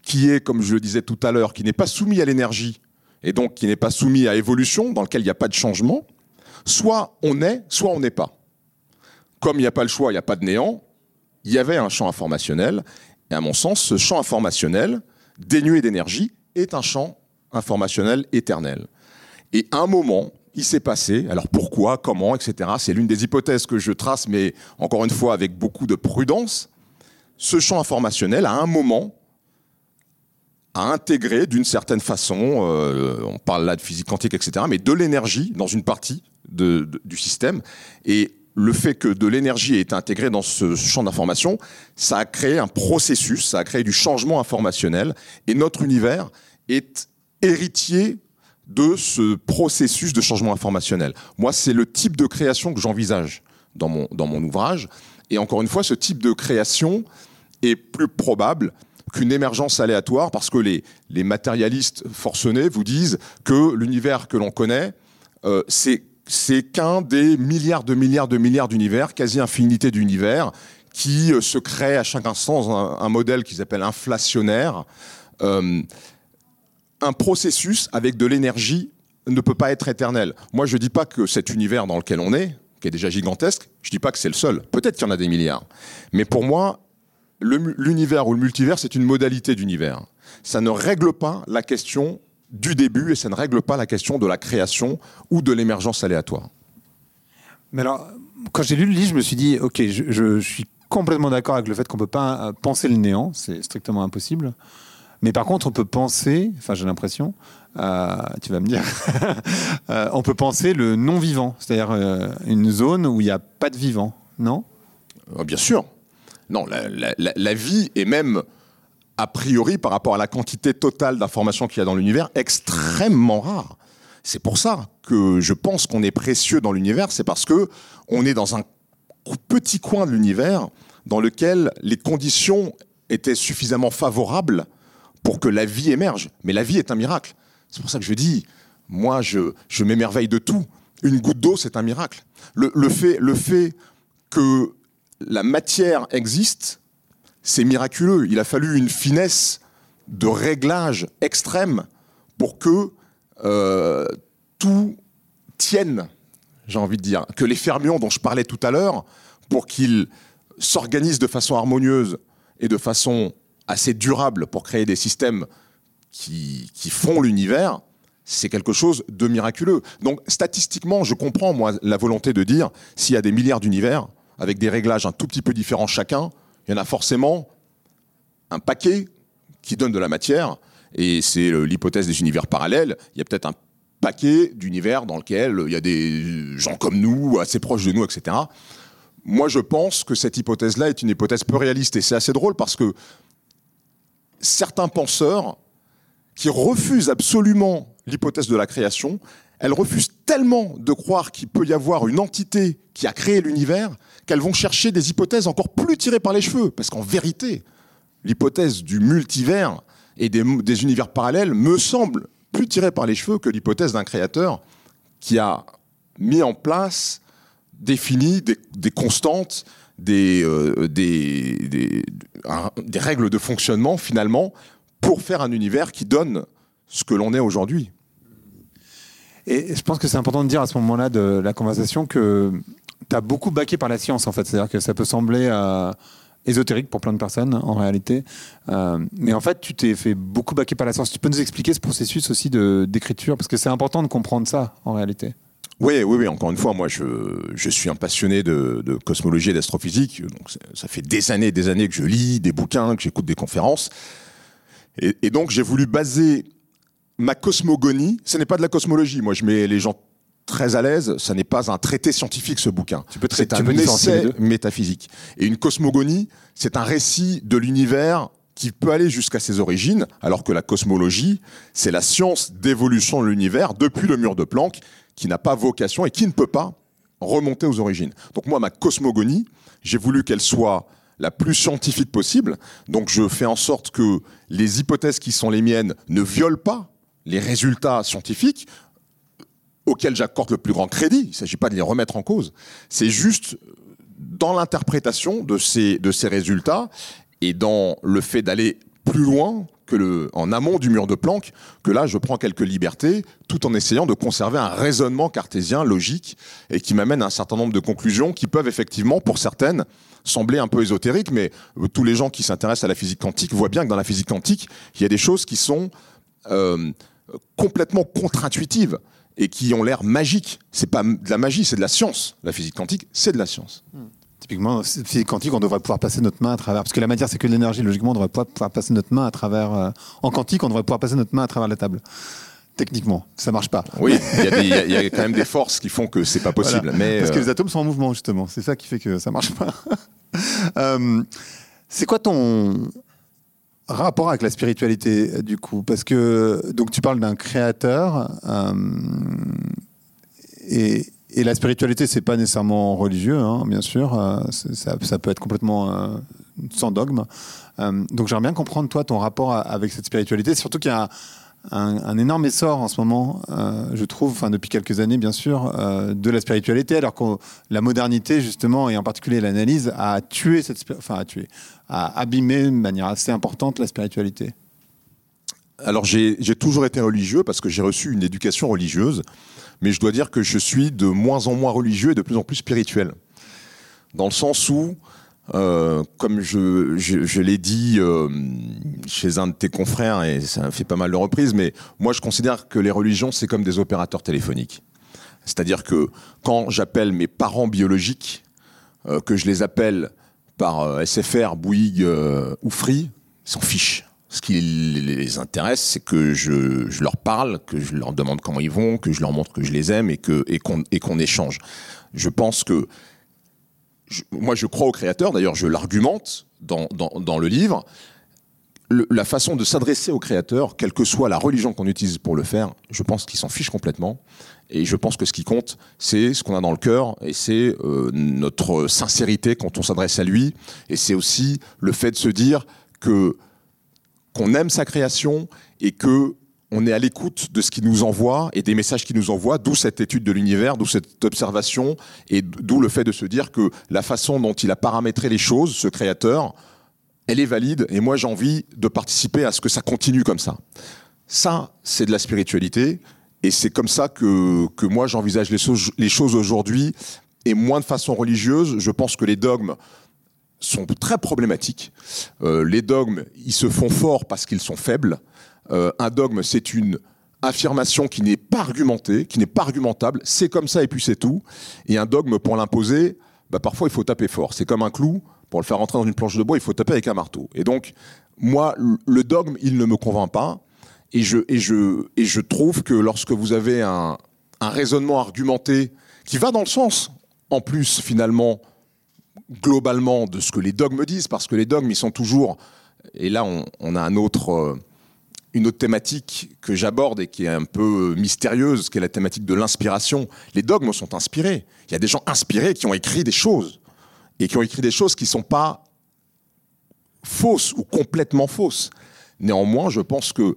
qui est, comme je le disais tout à l'heure, qui n'est pas soumis à l'énergie et donc qui n'est pas soumis à évolution, dans lequel il n'y a pas de changement, soit on est, soit on n'est pas. Comme il n'y a pas le choix, il n'y a pas de néant, il y avait un champ informationnel, et à mon sens, ce champ informationnel, dénué d'énergie, est un champ informationnel éternel. Et à un moment, il s'est passé, alors pourquoi, comment, etc., c'est l'une des hypothèses que je trace, mais encore une fois avec beaucoup de prudence, ce champ informationnel, à un moment, à intégrer d'une certaine façon, euh, on parle là de physique quantique, etc., mais de l'énergie dans une partie du système. Et le fait que de l'énergie ait été intégrée dans ce champ d'information, ça a créé un processus, ça a créé du changement informationnel. Et notre univers est héritier de ce processus de changement informationnel. Moi, c'est le type de création que j'envisage dans mon, dans mon ouvrage. Et encore une fois, ce type de création est plus probable qu'une émergence aléatoire, parce que les, les matérialistes forcenés vous disent que l'univers que l'on connaît, euh, c'est qu'un des milliards de milliards de milliards d'univers, quasi infinité d'univers, qui euh, se crée à chaque instant un, un modèle qu'ils appellent inflationnaire. Euh, un processus avec de l'énergie ne peut pas être éternel. Moi, je ne dis pas que cet univers dans lequel on est, qui est déjà gigantesque, je ne dis pas que c'est le seul. Peut-être qu'il y en a des milliards. Mais pour moi, l'univers ou le multivers, c'est une modalité d'univers. Ça ne règle pas la question du début et ça ne règle pas la question de la création ou de l'émergence aléatoire. Mais alors, quand j'ai lu le livre, je me suis dit, ok, je, je suis complètement d'accord avec le fait qu'on ne peut pas penser le néant, c'est strictement impossible. Mais par contre, on peut penser, enfin j'ai l'impression, euh, tu vas me dire, euh, on peut penser le non-vivant, c'est-à-dire euh, une zone où il n'y a pas de vivant, non? Bien sûr. Non, la, vie est même, a priori, par rapport à la quantité totale d'informations qu'il y a dans l'univers, extrêmement rare. C'est pour ça que je pense qu'on est précieux dans l'univers, c'est parce que on est dans un petit coin de l'univers dans lequel les conditions étaient suffisamment favorables pour que la vie émerge. Mais la vie est un miracle. C'est pour ça que je dis, moi, je, m'émerveille de tout. Une goutte d'eau, c'est un miracle. Le, le, fait, le fait que la matière existe, c'est miraculeux. Il a fallu une finesse de réglage extrême pour que euh, tout tienne, j'ai envie de dire. Que les fermions dont je parlais tout à l'heure, pour qu'ils s'organisent de façon harmonieuse et de façon assez durable pour créer des systèmes qui, qui font l'univers, c'est quelque chose de miraculeux. Donc statistiquement, je comprends moi la volonté de dire s'il y a des milliards d'univers avec des réglages un tout petit peu différents chacun, il y en a forcément un paquet qui donne de la matière et c'est l'hypothèse des univers parallèles. Il y a peut-être un paquet d'univers dans lequel il y a des gens comme nous, assez proches de nous, etc. Moi, je pense que cette hypothèse-là est une hypothèse peu réaliste et c'est assez drôle parce que certains penseurs qui refusent absolument l'hypothèse de la création, elles refusent tellement de croire qu'il peut y avoir une entité qui a créé l'univers qu'elles vont chercher des hypothèses encore plus tirées par les cheveux. Parce qu'en vérité, l'hypothèse du multivers et des, univers parallèles me semble plus tirée par les cheveux que l'hypothèse d'un créateur qui a mis en place, défini des constantes des, euh, des, des, des, règles de fonctionnement finalement pour faire un univers qui donne ce que l'on est aujourd'hui. Et je pense que c'est important de dire à ce moment-là de la conversation que tu as beaucoup baqué par la science en fait. C'est-à-dire que ça peut sembler euh, ésotérique pour plein de personnes en réalité. Euh, mais en fait, tu t'es fait beaucoup baquer par la science. Tu peux nous expliquer ce processus aussi d'écriture? Parce que c'est important de comprendre ça en réalité. Oui, oui, oui. Encore une fois, moi, je, je suis un passionné de, de cosmologie et d'astrophysique. Donc, ça fait des années, des années que je lis des bouquins, que j'écoute des conférences. Et, et donc, j'ai voulu baser ma cosmogonie. Ce n'est pas de la cosmologie. Moi, je mets les gens très à l'aise. Ce n'est pas un traité scientifique, ce bouquin. C'est un essai métaphysique. Et une cosmogonie, c'est un récit de l'univers qui peut aller jusqu'à ses origines, alors que la cosmologie, c'est la science d'évolution de l'univers depuis le mur de Planck, qui n'a pas vocation et qui ne peut pas remonter aux origines. Donc moi, ma cosmogonie, j'ai voulu qu'elle soit la plus scientifique possible. Donc je fais en sorte que les hypothèses qui sont les miennes ne violent pas les résultats scientifiques auxquels j'accorde le plus grand crédit. Il ne s'agit pas de les remettre en cause. C'est juste dans l'interprétation de ces, de ces résultats et dans le fait d'aller plus loin en amont du mur de Planck, que là, je prends quelques libertés, tout en essayant de conserver un raisonnement cartésien logique et qui m'amène à un certain nombre de conclusions qui peuvent effectivement, pour certaines, sembler un peu ésotériques, mais euh, tous les gens qui s'intéressent à la physique quantique voient bien que dans la physique quantique, il y a des choses qui sont euh, complètement contre-intuitives et qui ont l'air magiques. C'est pas de la magie, c'est de la science. La physique quantique, c'est de la science. Hmm. Typiquement, physique quantique, on devrait pouvoir passer notre main à travers. Parce que la matière, c'est que de l'énergie. Logiquement, on devrait pouvoir passer notre main à travers. Euh, en quantique, on devrait pouvoir passer notre main à travers la table. Techniquement, ça marche pas. Oui, il y, y, a quand même des forces qui font que c'est pas possible. Voilà. Mais Parce que euh... les atomes sont en mouvement, justement. C'est ça qui fait que ça marche pas. euh, c'est quoi ton rapport avec la spiritualité, du coup? Parce que donc tu parles d'un créateur. Et, et la spiritualité, c'est pas nécessairement religieux, hein, bien sûr. Euh, ça, peut être complètement euh, sans dogme. Euh, donc j'aimerais bien comprendre, toi, ton rapport avec cette spiritualité. Surtout qu'il y a un, énorme essor en ce moment, je trouve, depuis quelques années bien sûr, de la spiritualité, alors que la modernité justement, et en particulier l'analyse, a tué cette, enfin a tué, a abîmé de manière assez importante la spiritualité. Alors j'ai toujours été religieux parce que j'ai reçu une éducation religieuse, mais je dois dire que je suis de moins en moins religieux et de plus en plus spirituel, dans le sens où euh, comme je, l'ai dit euh, chez un de tes confrères, et ça fait pas mal de reprises, mais moi je considère que les religions, c'est comme des opérateurs téléphoniques. C'est-à-dire que quand j'appelle mes parents biologiques, euh, que je les appelle par SFR, Bouygues ou Free, ils s'en fichent. Ce qui les intéresse, c'est que je, leur parle, que je leur demande comment ils vont, que je leur montre que je les aime et qu'on et qu'on échange. Je pense que moi je crois au créateur, d'ailleurs je l'argumente dans, dans, le livre, la façon de s'adresser au créateur, quelle que soit la religion qu'on utilise pour le faire, je pense qu'il s'en fiche complètement. Et je pense que ce qui compte, c'est ce qu'on a dans le cœur et c'est euh, notre sincérité quand on s'adresse à lui. Et c'est aussi le fait de se dire que qu'on aime sa création et que on est à l'écoute de ce qu'il nous envoie et des messages qu'il nous envoie, d'où cette étude de l'univers, d'où cette observation, et d'où le fait de se dire que la façon dont il a paramétré les choses, ce créateur, elle est valide, et moi j'ai envie de participer à ce que ça continue comme ça. Ça, c'est de la spiritualité, et c'est comme ça que, que moi j'envisage les, les choses aujourd'hui, et moins de façon religieuse. Je pense que les dogmes sont très problématiques. Euh, les dogmes, ils se font forts parce qu'ils sont faibles. Euh, un dogme, c'est une affirmation qui n'est pas argumentée, qui n'est pas argumentable, c'est comme ça et puis c'est tout. Et un dogme, pour l'imposer, bah, parfois il faut taper fort. C'est comme un clou, pour le faire rentrer dans une planche de bois, il faut taper avec un marteau. Et donc, moi, le dogme, il ne me convainc pas. Et je, et je, et je trouve que lorsque vous avez un, un raisonnement argumenté qui va dans le sens, en plus, finalement, globalement, de ce que les dogmes disent, parce que les dogmes, ils sont toujours, et là, on, a un autre, euh, une autre thématique que j'aborde et qui est un peu mystérieuse, qui est la thématique de l'inspiration. Les dogmes sont inspirés. Il y a des gens inspirés qui ont écrit des choses et qui ont écrit des choses qui ne sont pas fausses ou complètement fausses. Néanmoins, je pense que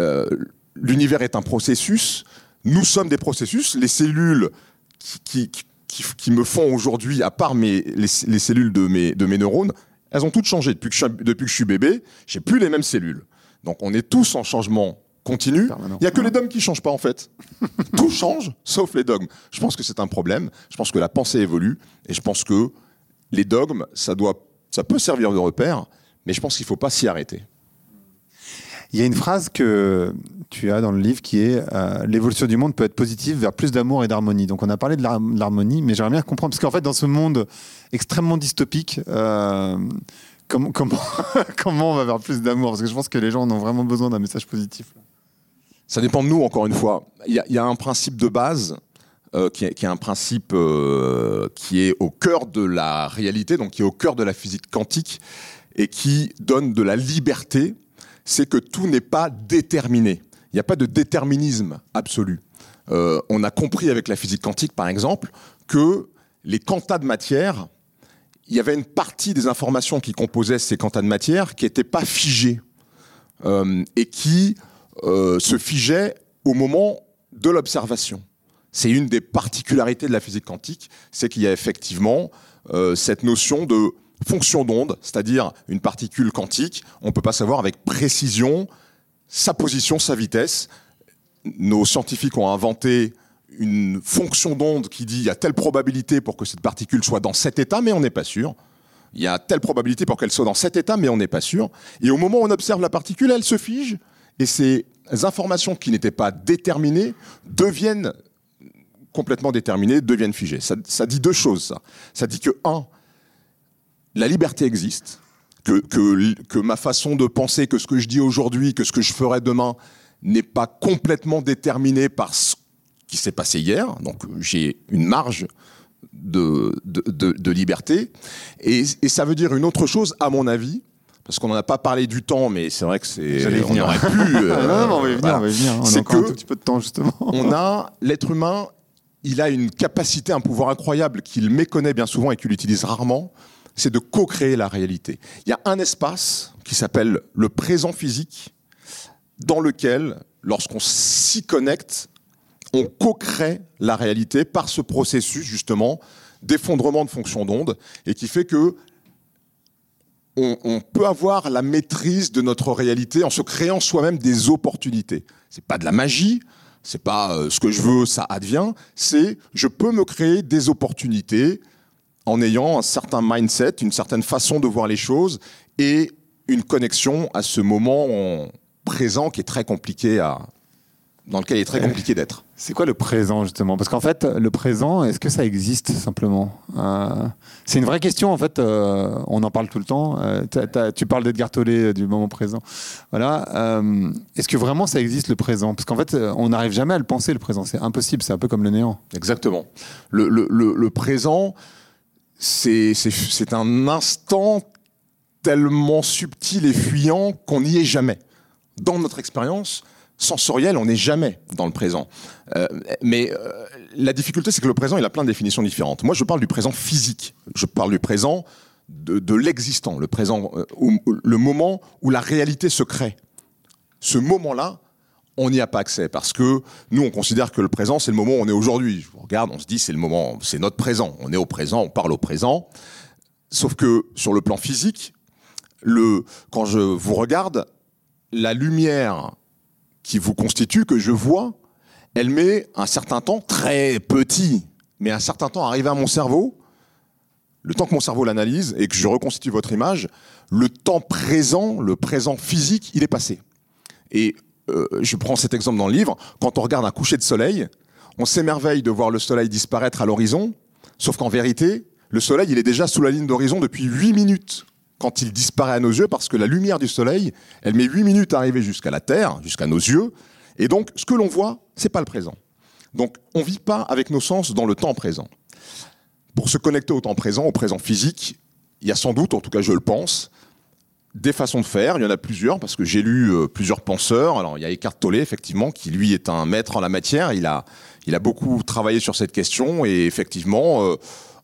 euh, l'univers est un processus. Nous sommes des processus. Les cellules qui, me font aujourd'hui, à part mes, les, cellules de mes, de mes neurones, elles ont toutes changé. Depuis que je, depuis que je suis bébé, j'ai plus les mêmes cellules. Donc on est tous en changement continu. Il n'y a que les dogmes qui ne changent pas en fait. Tout change, sauf les dogmes. Je pense que c'est un problème. Je pense que la pensée évolue. Et je pense que les dogmes, ça, doit, ça peut servir de repère, mais je pense qu'il ne faut pas s'y arrêter. Il y a une phrase que tu as dans le livre qui est euh, l'évolution du monde peut être positive vers plus d'amour et d'harmonie. Donc on a parlé de l'harmonie, mais j'aimerais bien comprendre parce qu'en fait dans ce monde extrêmement dystopique, euh, comment, on va vers plus d'amour? Parce que je pense que les gens ont vraiment besoin d'un message positif. Ça dépend de nous, encore une fois. Il y, a un principe de base euh, qui, est, un principe qui est au cœur de la réalité, donc qui est au cœur de la physique quantique, et qui donne de la liberté, c'est que tout n'est pas déterminé. Il n'y a pas de déterminisme absolu. Euh, on a compris avec la physique quantique, par exemple, que les quantas de matière il y avait une partie des informations qui composaient ces quantas de matière qui n'étaient pas figées euh, et qui euh, se figeaient au moment de l'observation. C'est une des particularités de la physique quantique, c'est qu'il y a effectivement cette notion de fonction d'onde, c'est-à-dire une particule quantique, on ne peut pas savoir avec précision sa position, sa vitesse. Nos scientifiques ont inventé une fonction d'onde qui dit il y a telle probabilité pour que cette particule soit dans cet état, mais on n'est pas sûr. Il y a telle probabilité pour qu'elle soit dans cet état, mais on n'est pas sûr. Et au moment où on observe la particule, elle se fige, et ces informations qui n'étaient pas déterminées deviennent complètement déterminées, deviennent figées. Ça, dit deux choses, ça. Ça dit que, un, la liberté existe, que, que, que ma façon de penser, que ce que je dis aujourd'hui, que ce que je ferai demain, n'est pas complètement déterminé par ce qui s'est passé hier, donc j'ai une marge de, de, liberté. Et, ça veut dire une autre chose, à mon avis, parce qu'on n'en a pas parlé du temps, mais c'est vrai que c'est. On aurait pu. Euh, non, on va y venir, on va y venir. On a encore un tout petit peu de temps, justement. on a, l'être humain, il a une capacité, un pouvoir incroyable qu'il méconnaît bien souvent et qu'il utilise rarement, c'est de co-créer la réalité. Il y a un espace qui s'appelle le présent physique, dans lequel, lorsqu'on s'y connecte, on co-crée la réalité par ce processus justement d'effondrement de fonction d'onde et qui fait que on, peut avoir la maîtrise de notre réalité en se créant soi-même des opportunités. C'est pas de la magie, c'est pas euh, ce que je veux, ça advient. C'est je peux me créer des opportunités en ayant un certain mindset, une certaine façon de voir les choses et une connexion à ce moment présent qui est très compliqué à, dans lequel il est très compliqué d'être. C'est quoi le présent justement? Parce qu'en fait, le présent, est-ce que ça existe simplement? Euh, C'est une vraie question en fait. Euh, on en parle tout le temps. Euh, tu parles d'Edgar Tolle du moment présent. Voilà. est-ce que vraiment ça existe le présent? Parce qu'en fait, on n'arrive jamais à le penser le présent. C'est impossible. C'est un peu comme le néant. Exactement. Le, le, le, le présent, c'est un instant tellement subtil et fuyant qu'on n'y est jamais. Dans notre expérience, sensoriel, on n'est jamais dans le présent. Euh, mais euh, la difficulté, c'est que le présent, il a plein de définitions différentes. Moi, je parle du présent physique. Je parle du présent de, l'existant, le présent, euh, le moment où la réalité se crée. Ce moment-là, on n'y a pas accès parce que nous, on considère que le présent, c'est le moment où on est aujourd'hui. Je regarde, on se dit, c'est le moment, c'est notre présent. On est au présent, on parle au présent. Sauf que sur le plan physique, le, quand je vous regarde, la lumière qui vous constitue, que je vois, elle met un certain temps très petit, mais un certain temps arrivé à mon cerveau, le temps que mon cerveau l'analyse et que je reconstitue votre image, le temps présent, le présent physique, il est passé. Et euh, je prends cet exemple dans le livre, quand on regarde un coucher de soleil, on s'émerveille de voir le soleil disparaître à l'horizon, sauf qu'en vérité, le soleil, il est déjà sous la ligne d'horizon depuis 8 minutes quand il disparaît à nos yeux, parce que la lumière du soleil, elle met 8 minutes à arriver jusqu'à la Terre, jusqu'à nos yeux, et donc ce que l'on voit, c'est pas le présent. Donc on vit pas avec nos sens dans le temps présent. Pour se connecter au temps présent, au présent physique, il y a sans doute, en tout cas je le pense, des façons de faire. Il y en a plusieurs parce que j'ai lu euh, plusieurs penseurs. Alors il y a Eckhart Tolle effectivement qui lui est un maître en la matière. Il a il a beaucoup travaillé sur cette question et effectivement euh,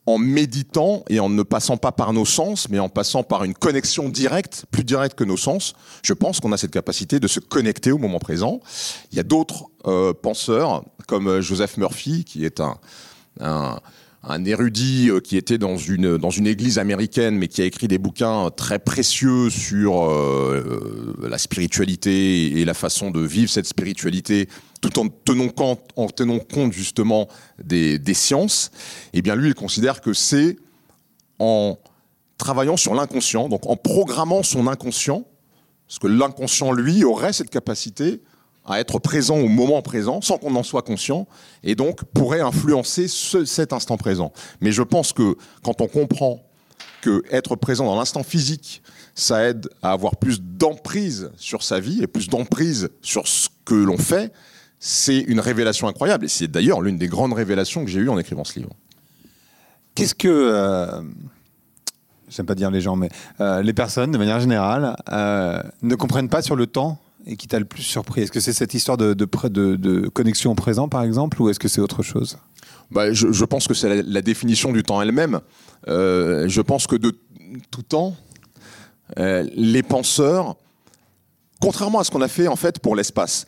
en méditant et en ne passant pas par nos sens, mais en passant par une connexion directe, plus directe que nos sens, je pense qu'on a cette capacité de se connecter au moment présent. Il y a d'autres euh, penseurs, comme Joseph Murphy, qui est un, un érudit euh, qui était dans une, dans une église américaine, mais qui a écrit des bouquins très précieux sur euh, la spiritualité et la façon de vivre cette spiritualité, tout en tenant compte, en tenant compte justement des, des sciences. Et eh bien lui, il considère que c'est en travaillant sur l'inconscient, donc en programmant son inconscient, parce que l'inconscient, lui, aurait cette capacité à être présent au moment présent sans qu'on en soit conscient et donc pourrait influencer cet instant présent. Mais je pense que quand on comprend que être présent dans l'instant physique, ça aide à avoir plus d'emprise sur sa vie et plus d'emprise sur ce que l'on fait, c'est une révélation incroyable. Et c'est d'ailleurs l'une des grandes révélations que j'ai eues en écrivant ce livre. Qu'est-ce que... Euh, j'aime pas dire les gens, mais euh, les personnes, de manière générale, euh, ne comprennent pas sur le temps et qui t'a le plus surpris? Est-ce que c'est cette histoire de, connexion au présent, par exemple, ou est-ce que c'est autre chose? Bah, je, pense que c'est la, définition du temps elle-même. Euh, je pense que de tout temps, euh, les penseurs, contrairement à ce qu'on a fait en fait pour l'espace,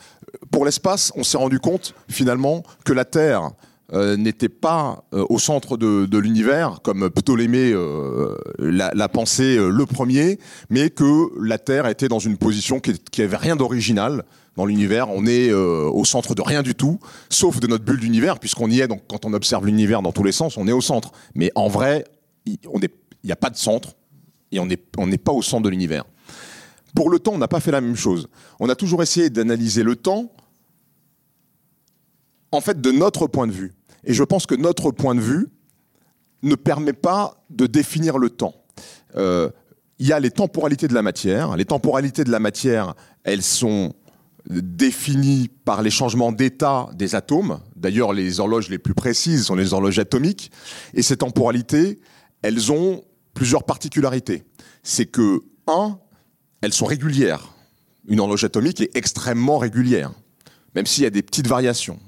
pour l'espace, on s'est rendu compte finalement que la Terre euh, n'était pas euh, au centre de, l'univers, comme Ptolémée euh, l'a pensé le premier, mais que la Terre était dans une position qui, qui avait rien d'original dans l'univers. On est au centre de rien du tout, sauf de notre bulle d'univers, puisqu'on y est. Donc, quand on observe l'univers dans tous les sens, on est au centre. Mais en vrai, il n'y a pas de centre et on n'est pas au centre de l'univers. Pour le temps, on n'a pas fait la même chose. On a toujours essayé d'analyser le temps en fait de notre point de vue. Et je pense que notre point de vue ne permet pas de définir le temps. Euh, il y a les temporalités de la matière. Les temporalités de la matière, elles sont définies par les changements d'état des atomes. D'ailleurs, les horloges les plus précises sont les horloges atomiques. Et ces temporalités, elles ont plusieurs particularités. C'est que, un, elles sont régulières. Une horloge atomique est extrêmement régulière, même s'il y a des petites variations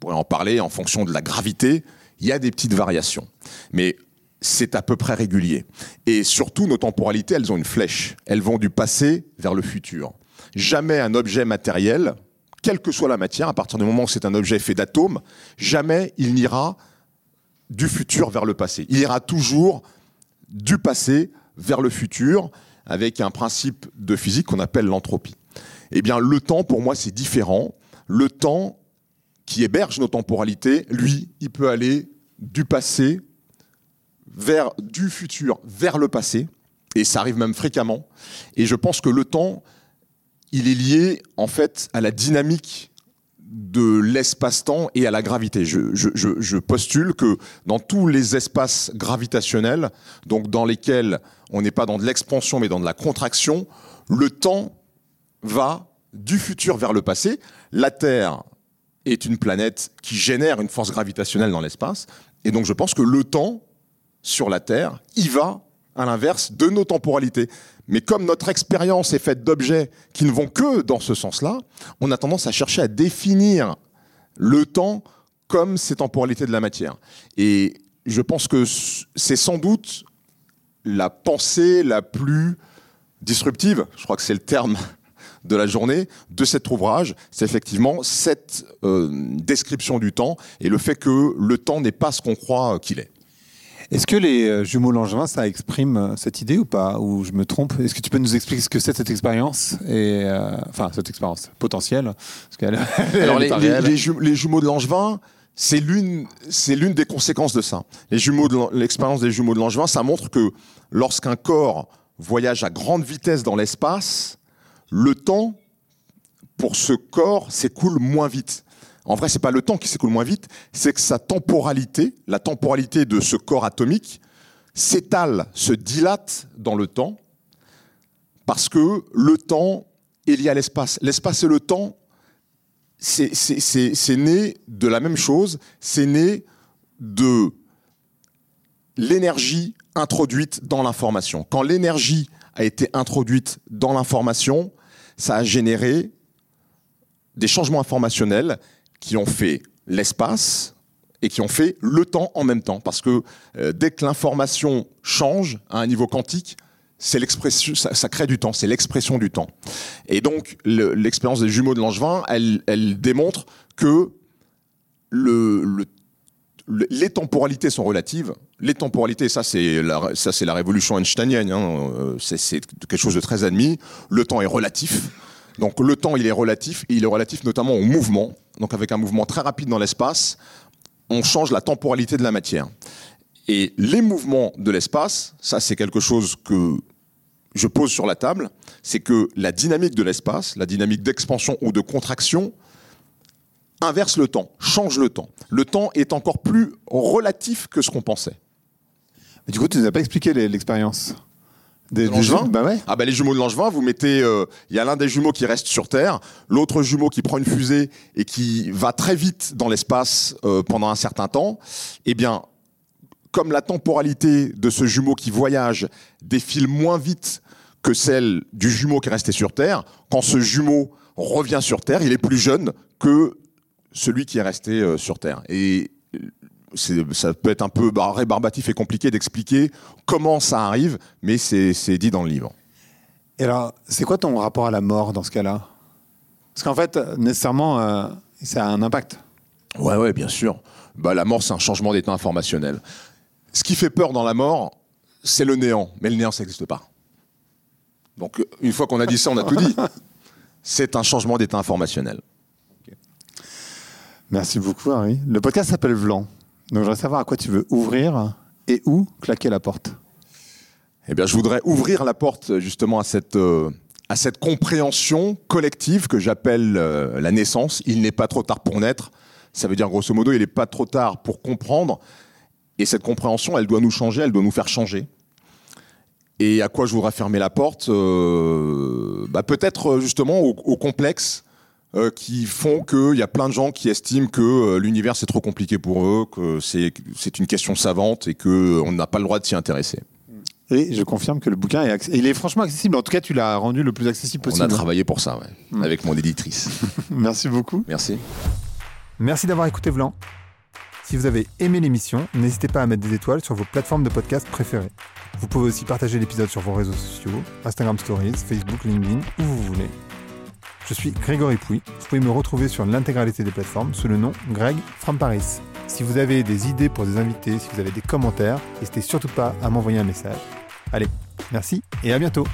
pourrait en parler en fonction de la gravité, il y a des petites variations. Mais c'est à peu près régulier. Et surtout, nos temporalités, elles ont une flèche. Elles vont du passé vers le futur. Jamais un objet matériel, quelle que soit la matière, à partir du moment où c'est un objet fait d'atomes, jamais il n'ira du futur vers le passé. Il ira toujours du passé vers le futur avec un principe de physique qu'on appelle l'entropie. Eh bien, le temps, pour moi, c'est différent. Le temps qui héberge nos temporalités, lui, il peut aller du passé vers du futur vers le passé, et ça arrive même fréquemment. Et je pense que le temps, il est lié en fait à la dynamique de l'espace-temps et à la gravité. Je, je, je, postule que dans tous les espaces gravitationnels, donc dans lesquels on n'est pas dans de l'expansion mais dans de la contraction, le temps va du futur vers le passé. La Terre est une planète qui génère une force gravitationnelle dans l'espace, et donc je pense que le temps sur la Terre, il va à l'inverse de nos temporalités. Mais comme notre expérience est faite d'objets qui ne vont que dans ce sens-là, on a tendance à chercher à définir le temps comme ces temporalités de la matière. Et je pense que c'est sans doute la pensée la plus disruptive, je crois que c'est le terme de la journée, de cet ouvrage, c'est effectivement cette euh, description du temps et le fait que le temps n'est pas ce qu'on croit qu'il est. Est-ce que les euh, jumeaux Langevin, ça exprime euh, cette idée ou pas? Ou je me trompe? Est-ce que tu peux nous expliquer ce que c'est cette expérience et euh, Enfin, cette expérience potentielle? Alors, les, jumeaux de Langevin, c'est l'une, c'est l'une des conséquences de ça. Les jumeaux de l'expérience des jumeaux de Langevin, ça montre que lorsqu'un corps voyage à grande vitesse dans l'espace, le temps pour ce corps s'écoule moins vite. En vrai, c'est pas le temps qui s'écoule moins vite, c'est que sa temporalité, la temporalité de ce corps atomique, s'étale, se dilate dans le temps, parce que le temps est lié à l'espace. L'espace et le temps, c'est né de la même chose, c'est né de l'énergie introduite dans l'information. Quand l'énergie a été introduite dans l'information, ça a généré des changements informationnels qui ont fait l'espace et qui ont fait le temps en même temps. Parce que euh, dès que l'information change à un niveau quantique, c'est l'expression, ça, crée du temps, c'est l'expression du temps. Et donc l'expérience des jumeaux de Langevin, elle, démontre que le, les temporalités sont relatives. Les temporalités, ça c'est la, c'est révolution einsteinienne. Hein. Euh, c'est quelque chose de très admis. Le temps est relatif. Donc le temps, il est relatif, et il est relatif notamment au mouvement. Donc avec un mouvement très rapide dans l'espace, on change la temporalité de la matière. Et les mouvements de l'espace, ça c'est quelque chose que je pose sur la table, c'est que la dynamique de l'espace, la dynamique d'expansion ou de contraction, inverse le temps, change le temps. Le temps est encore plus relatif que ce qu'on pensait. Mais du coup, tu ne nous as pas expliqué l'expérience des, Langevin bah ouais. Ah bah les jumeaux de Langevin, vous mettez, il euh, y a l'un des jumeaux qui reste sur Terre, l'autre jumeau qui prend une fusée et qui va très vite dans l'espace euh, pendant un certain temps. Eh bien, comme la temporalité de ce jumeau qui voyage défile moins vite que celle du jumeau qui est resté sur Terre, quand ce jumeau revient sur Terre, il est plus jeune que celui qui est resté euh, sur Terre. Et ça peut être un peu rébarbatif et compliqué d'expliquer comment ça arrive, mais c'est dit dans le livre. Et alors, c'est quoi ton rapport à la mort dans ce cas-là? Parce qu'en fait, nécessairement, euh, ça a un impact. Ouais, ouais, bien sûr. Bah, la mort, c'est un changement d'état informationnel. Ce qui fait peur dans la mort, c'est le néant. Mais le néant, ça n'existe pas. Donc, une fois qu'on a dit ça, on a tout dit. C'est un changement d'état informationnel. Merci beaucoup, Harry. Le podcast s'appelle Vlan. Donc, je voudrais savoir à quoi tu veux ouvrir et où claquer la porte. Eh bien, je voudrais ouvrir la porte justement à cette, euh, à cette compréhension collective que j'appelle euh, la naissance. Il n'est pas trop tard pour naître. Ça veut dire, grosso modo, il n'est pas trop tard pour comprendre. Et cette compréhension, elle doit nous changer, elle doit nous faire changer. Et à quoi je voudrais fermer la porte? Euh, bah, Peut-être justement au complexe euh, qui font qu'il y a plein de gens qui estiment que euh, l'univers c'est trop compliqué pour eux, que c'est une question savante et qu'on n'a pas le droit de s'y intéresser. Et je confirme que le bouquin est il est franchement accessible. En tout cas, tu l'as rendu le plus accessible possible. On a travaillé pour ça, ouais, mm. avec mon éditrice. Merci beaucoup. Merci. Merci d'avoir écouté Vlan. Si vous avez aimé l'émission, n'hésitez pas à mettre des étoiles sur vos plateformes de podcast préférées. Vous pouvez aussi partager l'épisode sur vos réseaux sociaux, Instagram Stories, Facebook, LinkedIn, où vous voulez. Je suis Grégory Pouy. Vous pouvez me retrouver sur l'intégralité des plateformes sous le nom Greg from Paris. Si vous avez des idées pour des invités, si vous avez des commentaires, n'hésitez surtout pas à m'envoyer un message. Allez, merci et à bientôt